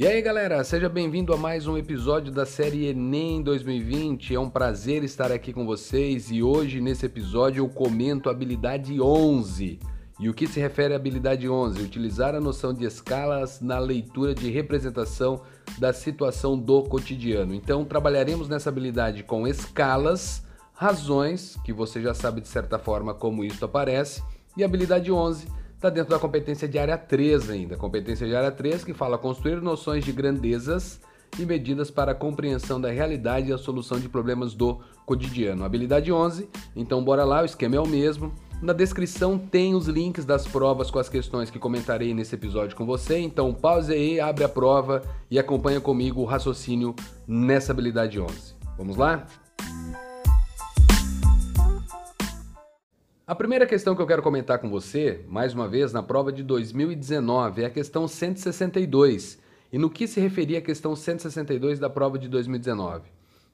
E aí galera, seja bem-vindo a mais um episódio da série Enem 2020. É um prazer estar aqui com vocês e hoje nesse episódio eu comento a habilidade 11. E o que se refere à habilidade 11? Utilizar a noção de escalas na leitura de representação da situação do cotidiano. Então trabalharemos nessa habilidade com escalas, razões, que você já sabe de certa forma como isso aparece, e habilidade 11 está dentro da competência de área 3 ainda. Competência de área 3 que fala construir noções de grandezas e medidas para a compreensão da realidade e a solução de problemas do cotidiano. Habilidade 11, então bora lá, o esquema é o mesmo. Na descrição tem os links das provas com as questões que comentarei nesse episódio com você, então pause aí, abre a prova e acompanha comigo o raciocínio nessa habilidade 11. Vamos lá? A primeira questão que eu quero comentar com você, mais uma vez, na prova de 2019, é a questão 162. E no que se referia a questão 162 da prova de 2019?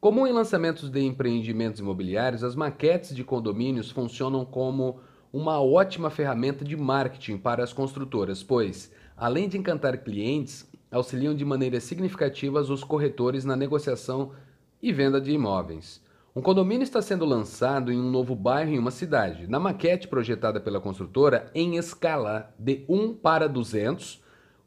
Comum em lançamentos de empreendimentos imobiliários, as maquetes de condomínios funcionam como uma ótima ferramenta de marketing para as construtoras, pois, além de encantar clientes, auxiliam de maneira significativa os corretores na negociação e venda de imóveis. Um condomínio está sendo lançado em um novo bairro em uma cidade. Na maquete projetada pela construtora, em escala de 1 para 200,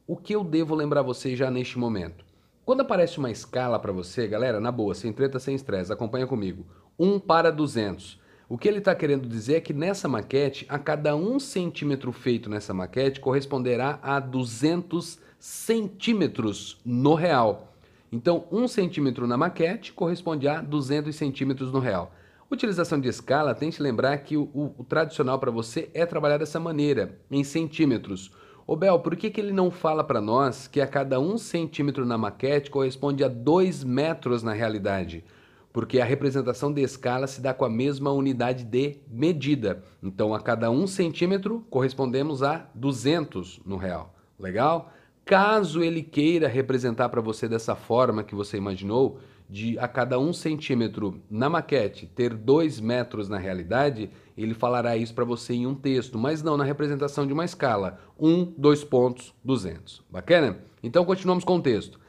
o que eu devo lembrar você já neste momento? Quando aparece uma escala para você, galera, na boa, sem treta, sem estresse, acompanha comigo. 1 para 200. O que ele está querendo dizer é que nessa maquete, a cada 1 centímetro feito nessa maquete corresponderá a 200 centímetros no real. Então, 1 centímetro na maquete corresponde a 200 centímetros no real. Utilização de escala, tente lembrar que o, o, o tradicional para você é trabalhar dessa maneira, em centímetros. Ô Bel, por que, que ele não fala para nós que a cada 1 centímetro na maquete corresponde a 2 metros na realidade? Porque a representação de escala se dá com a mesma unidade de medida. Então, a cada 1 centímetro correspondemos a 200 no real. Legal? Caso ele queira representar para você dessa forma que você imaginou, de a cada um centímetro na maquete ter dois metros na realidade, ele falará isso para você em um texto, mas não na representação de uma escala. Um, dois pontos, 200. Bacana? Então continuamos com o texto.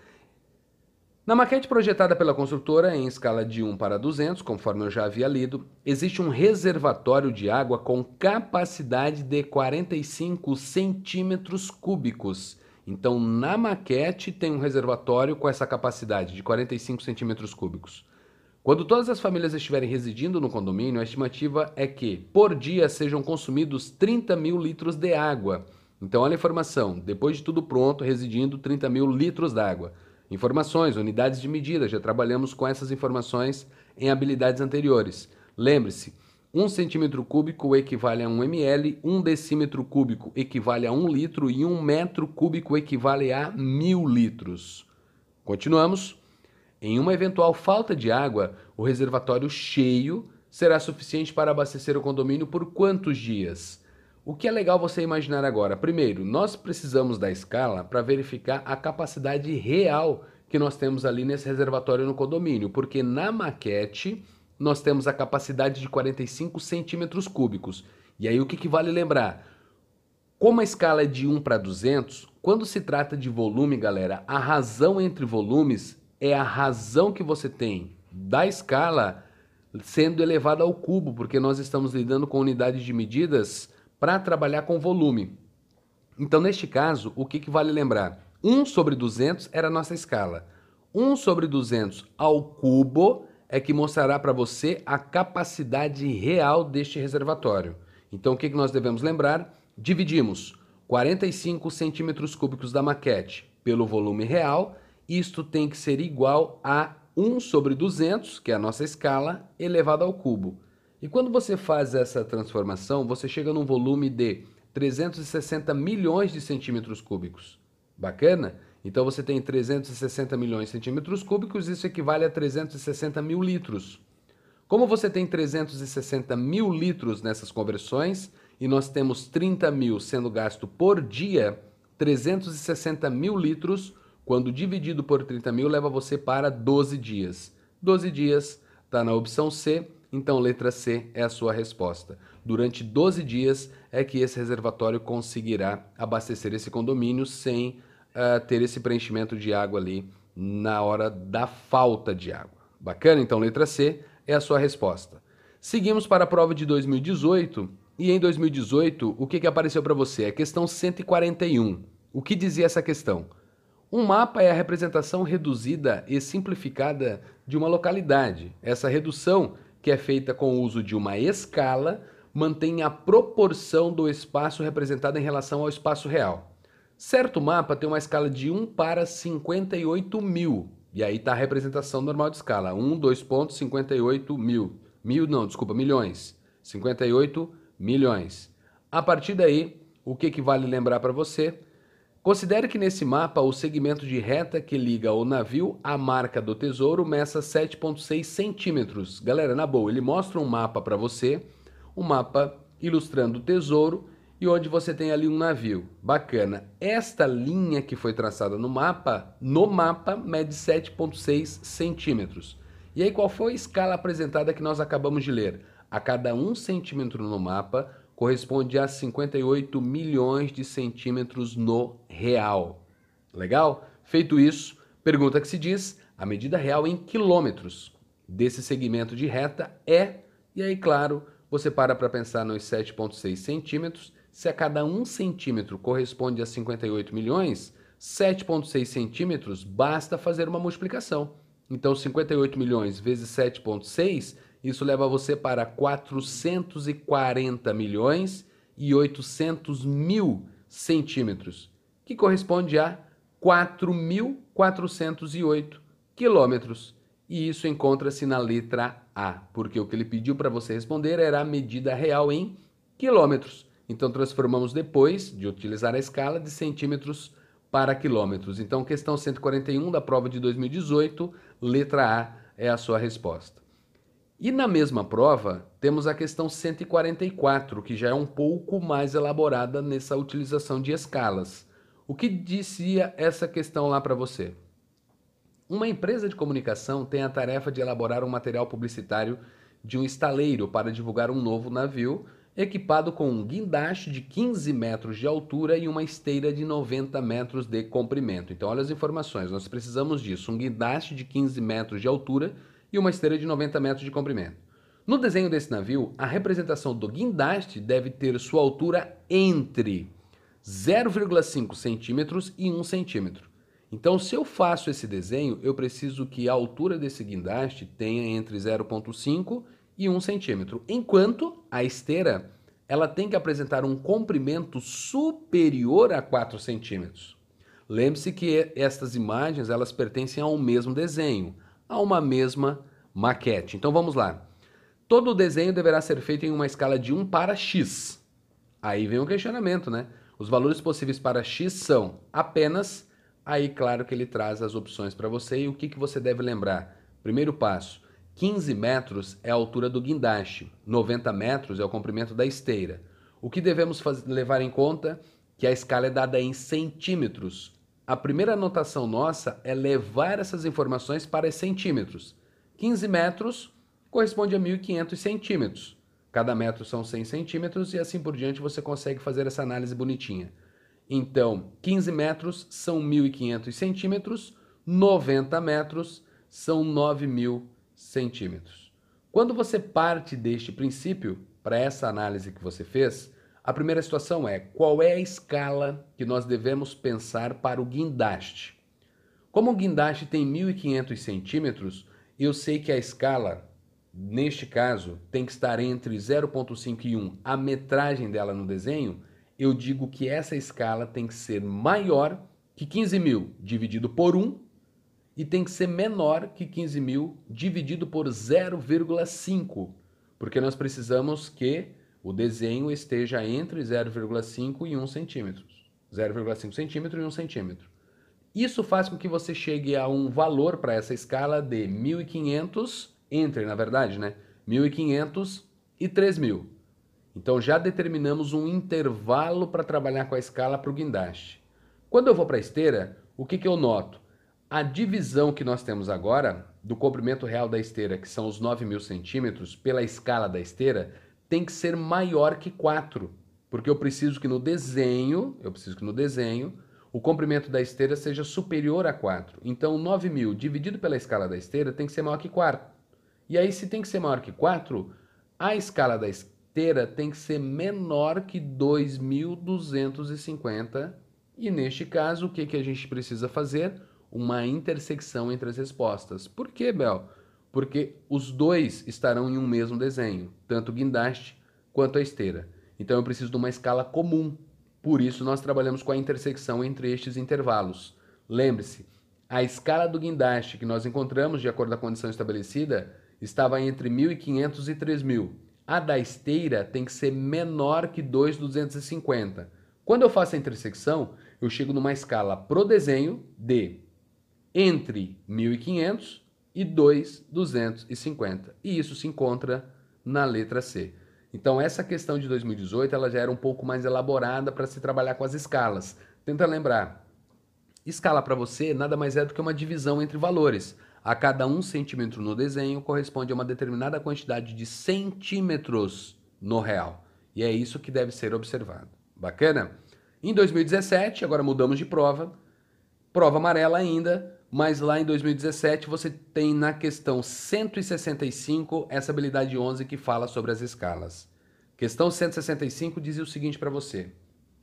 Na maquete projetada pela construtora em escala de 1 para 200, conforme eu já havia lido, existe um reservatório de água com capacidade de 45 centímetros cúbicos então, na maquete tem um reservatório com essa capacidade de 45 centímetros cúbicos. Quando todas as famílias estiverem residindo no condomínio, a estimativa é que, por dia, sejam consumidos 30 mil litros de água. Então, olha a informação: depois de tudo pronto, residindo 30 mil litros d'água. Informações, unidades de medida, já trabalhamos com essas informações em habilidades anteriores. Lembre-se, 1 centímetro cúbico equivale a 1 ml, 1 decímetro cúbico equivale a 1 litro e 1 metro cúbico equivale a 1000 litros. Continuamos. Em uma eventual falta de água, o reservatório cheio será suficiente para abastecer o condomínio por quantos dias? O que é legal você imaginar agora? Primeiro, nós precisamos da escala para verificar a capacidade real que nós temos ali nesse reservatório no condomínio, porque na maquete nós temos a capacidade de 45 centímetros cúbicos. E aí o que, que vale lembrar? Como a escala é de 1 para 200, quando se trata de volume, galera, a razão entre volumes é a razão que você tem da escala sendo elevada ao cubo, porque nós estamos lidando com unidades de medidas para trabalhar com volume. Então, neste caso, o que, que vale lembrar? 1 sobre 200 era a nossa escala. 1 sobre 200 ao cubo é que mostrará para você a capacidade real deste reservatório. Então, o que, nós devemos lembrar? Dividimos 45 centímetros cúbicos da maquete pelo volume real. Isto tem que ser igual a 1 sobre 200, que é a nossa escala, elevado ao cubo. E quando você faz essa transformação, você chega num volume de 360 milhões de centímetros cúbicos. Bacana? Então você tem 360 milhões de centímetros cúbicos, isso equivale a 360 mil litros. Como você tem 360 mil litros nessas conversões e nós temos 30 mil sendo gasto por dia, 360 mil litros, quando dividido por 30 mil, leva você para 12 dias. 12 dias está na opção C, então letra C é a sua resposta. Durante 12 dias é que esse reservatório conseguirá abastecer esse condomínio sem uh, ter esse preenchimento de água ali na hora da falta de água. Bacana? Então, letra C é a sua resposta. Seguimos para a prova de 2018 e em 2018 o que, que apareceu para você? A questão 141. O que dizia essa questão? Um mapa é a representação reduzida e simplificada de uma localidade. Essa redução, que é feita com o uso de uma escala, mantém a proporção do espaço representado em relação ao espaço real. Certo mapa tem uma escala de 1 para 58 mil. E aí está a representação normal de escala. 1, 2 pontos, 58 mil. Mil não, desculpa, milhões. 58 milhões. A partir daí, o que, que vale lembrar para você? Considere que nesse mapa o segmento de reta que liga o navio à marca do tesouro meça 7,6 centímetros. Galera, na boa, ele mostra um mapa para você, um mapa ilustrando o tesouro e onde você tem ali um navio. Bacana. Esta linha que foi traçada no mapa, no mapa, mede 7,6 centímetros. E aí, qual foi a escala apresentada que nós acabamos de ler? A cada um centímetro no mapa corresponde a 58 milhões de centímetros no real. Legal? Feito isso, pergunta que se diz: a medida real em quilômetros desse segmento de reta é, e aí, claro, você para para pensar nos 7,6 centímetros se a cada 1 centímetro corresponde a 58 milhões, 7,6 centímetros basta fazer uma multiplicação. Então, 58 milhões vezes 7,6, isso leva você para 440 milhões e 800 mil centímetros, que corresponde a 4.408 quilômetros. E isso encontra-se na letra A, porque o que ele pediu para você responder era a medida real em quilômetros. Então transformamos depois de utilizar a escala de centímetros para quilômetros. Então, questão 141 da prova de 2018, letra A é a sua resposta. E na mesma prova, temos a questão 144, que já é um pouco mais elaborada nessa utilização de escalas. O que dizia essa questão lá para você? Uma empresa de comunicação tem a tarefa de elaborar um material publicitário de um estaleiro para divulgar um novo navio equipado com um guindaste de 15 metros de altura e uma esteira de 90 metros de comprimento. Então, olha as informações, nós precisamos disso: um guindaste de 15 metros de altura e uma esteira de 90 metros de comprimento. No desenho desse navio, a representação do guindaste deve ter sua altura entre 0,5 centímetros e 1 centímetro. Então, se eu faço esse desenho, eu preciso que a altura desse guindaste tenha entre 0,5 e 1 centímetro, enquanto a esteira ela tem que apresentar um comprimento superior a 4 centímetros. Lembre-se que estas imagens elas pertencem ao mesmo desenho, a uma mesma maquete. Então vamos lá. Todo o desenho deverá ser feito em uma escala de 1 para x. Aí vem o questionamento, né? Os valores possíveis para x são apenas. Aí, claro que ele traz as opções para você e o que, que você deve lembrar. Primeiro passo: 15 metros é a altura do guindaste, 90 metros é o comprimento da esteira. O que devemos fazer, levar em conta? Que a escala é dada em centímetros. A primeira anotação nossa é levar essas informações para centímetros. 15 metros corresponde a 1.500 centímetros. Cada metro são 100 centímetros e assim por diante você consegue fazer essa análise bonitinha. Então, 15 metros são 1.500 centímetros, 90 metros são 9.000 centímetros. Quando você parte deste princípio, para essa análise que você fez, a primeira situação é qual é a escala que nós devemos pensar para o guindaste. Como o guindaste tem 1.500 centímetros, eu sei que a escala, neste caso, tem que estar entre 0,5 e 1, a metragem dela no desenho, eu digo que essa escala tem que ser maior que 15 mil dividido por 1 e tem que ser menor que 15 mil dividido por 0,5, porque nós precisamos que o desenho esteja entre 0,5 e 1 centímetro. 0,5 centímetro e 1 centímetro. Isso faz com que você chegue a um valor para essa escala de 1.500, entre na verdade, né? 1.500 e 3.000. Então já determinamos um intervalo para trabalhar com a escala para o guindaste. Quando eu vou para a esteira, o que, que eu noto? A divisão que nós temos agora do comprimento real da esteira, que são os 9 mil centímetros, pela escala da esteira, tem que ser maior que 4. Porque eu preciso que no desenho, eu preciso que no desenho, o comprimento da esteira seja superior a 4. Então, 9.000 dividido pela escala da esteira tem que ser maior que 4. E aí, se tem que ser maior que 4, a escala da esteira tem que ser menor que 2.250. E neste caso, o que, que a gente precisa fazer? Uma intersecção entre as respostas. Por que, Bel? Porque os dois estarão em um mesmo desenho, tanto o guindaste quanto a esteira. Então eu preciso de uma escala comum. Por isso nós trabalhamos com a intersecção entre estes intervalos. Lembre-se, a escala do guindaste que nós encontramos, de acordo com a condição estabelecida, estava entre 1.500 e 3.000. A da esteira tem que ser menor que 2.250. Quando eu faço a intersecção, eu chego numa escala pro desenho de entre 1.500 e 2.250. E isso se encontra na letra C. Então essa questão de 2018 ela já era um pouco mais elaborada para se trabalhar com as escalas. Tenta lembrar, escala para você nada mais é do que uma divisão entre valores. A cada um centímetro no desenho corresponde a uma determinada quantidade de centímetros no real. E é isso que deve ser observado. Bacana? Em 2017, agora mudamos de prova, prova amarela ainda, mas lá em 2017 você tem na questão 165 essa habilidade 11 que fala sobre as escalas. Questão 165 dizia o seguinte para você: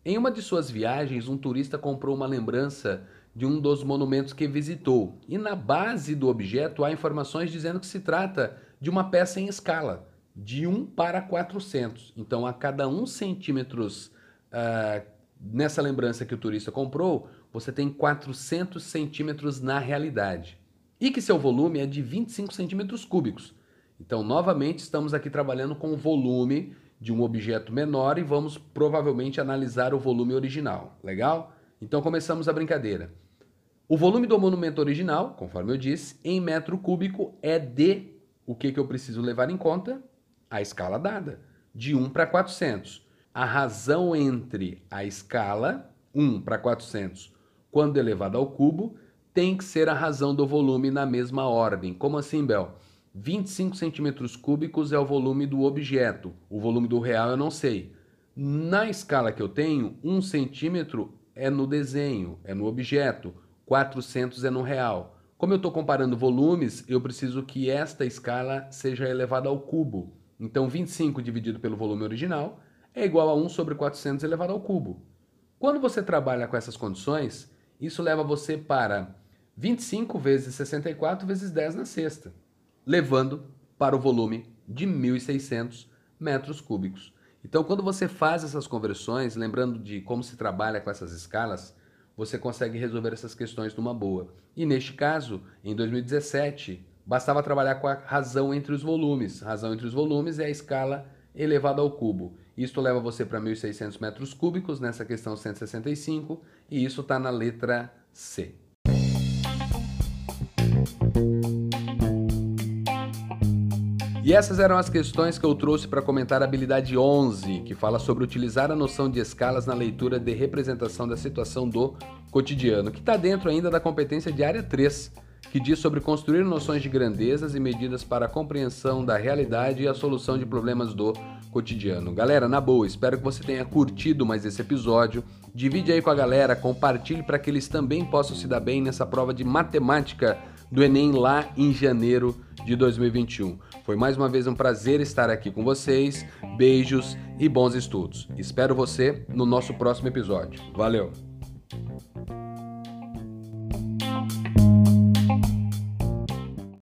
Em uma de suas viagens, um turista comprou uma lembrança de um dos monumentos que visitou, e na base do objeto há informações dizendo que se trata de uma peça em escala, de 1 para 400. Então, a cada 1 centímetros uh, nessa lembrança que o turista comprou, você tem 400 centímetros na realidade. E que seu volume é de 25 centímetros cúbicos. Então, novamente, estamos aqui trabalhando com o volume de um objeto menor e vamos provavelmente analisar o volume original. Legal? Então, começamos a brincadeira. O volume do monumento original, conforme eu disse, em metro cúbico é de o que, que eu preciso levar em conta? A escala dada, de 1 para 400. A razão entre a escala 1 para 400 quando elevado ao cubo, tem que ser a razão do volume na mesma ordem. Como assim, Bel? 25 centímetros cúbicos é o volume do objeto. O volume do real eu não sei. Na escala que eu tenho, 1 centímetro é no desenho, é no objeto. 400 é no real. Como eu estou comparando volumes, eu preciso que esta escala seja elevada ao cubo. Então, 25 dividido pelo volume original é igual a 1 sobre 400 elevado ao cubo. Quando você trabalha com essas condições, isso leva você para 25 vezes 64 vezes 10 na sexta, levando para o volume de 1.600 metros cúbicos. Então, quando você faz essas conversões, lembrando de como se trabalha com essas escalas, você consegue resolver essas questões numa boa. E neste caso, em 2017, bastava trabalhar com a razão entre os volumes. Razão entre os volumes é a escala elevado ao cubo. Isto leva você para 1.600 metros cúbicos nessa questão 165 e isso está na letra C. E essas eram as questões que eu trouxe para comentar a habilidade 11, que fala sobre utilizar a noção de escalas na leitura de representação da situação do cotidiano, que está dentro ainda da competência de área 3 que diz sobre construir noções de grandezas e medidas para a compreensão da realidade e a solução de problemas do cotidiano. Galera, na boa, espero que você tenha curtido mais esse episódio. Divide aí com a galera, compartilhe para que eles também possam se dar bem nessa prova de matemática do Enem lá em janeiro de 2021. Foi mais uma vez um prazer estar aqui com vocês. Beijos e bons estudos. Espero você no nosso próximo episódio. Valeu!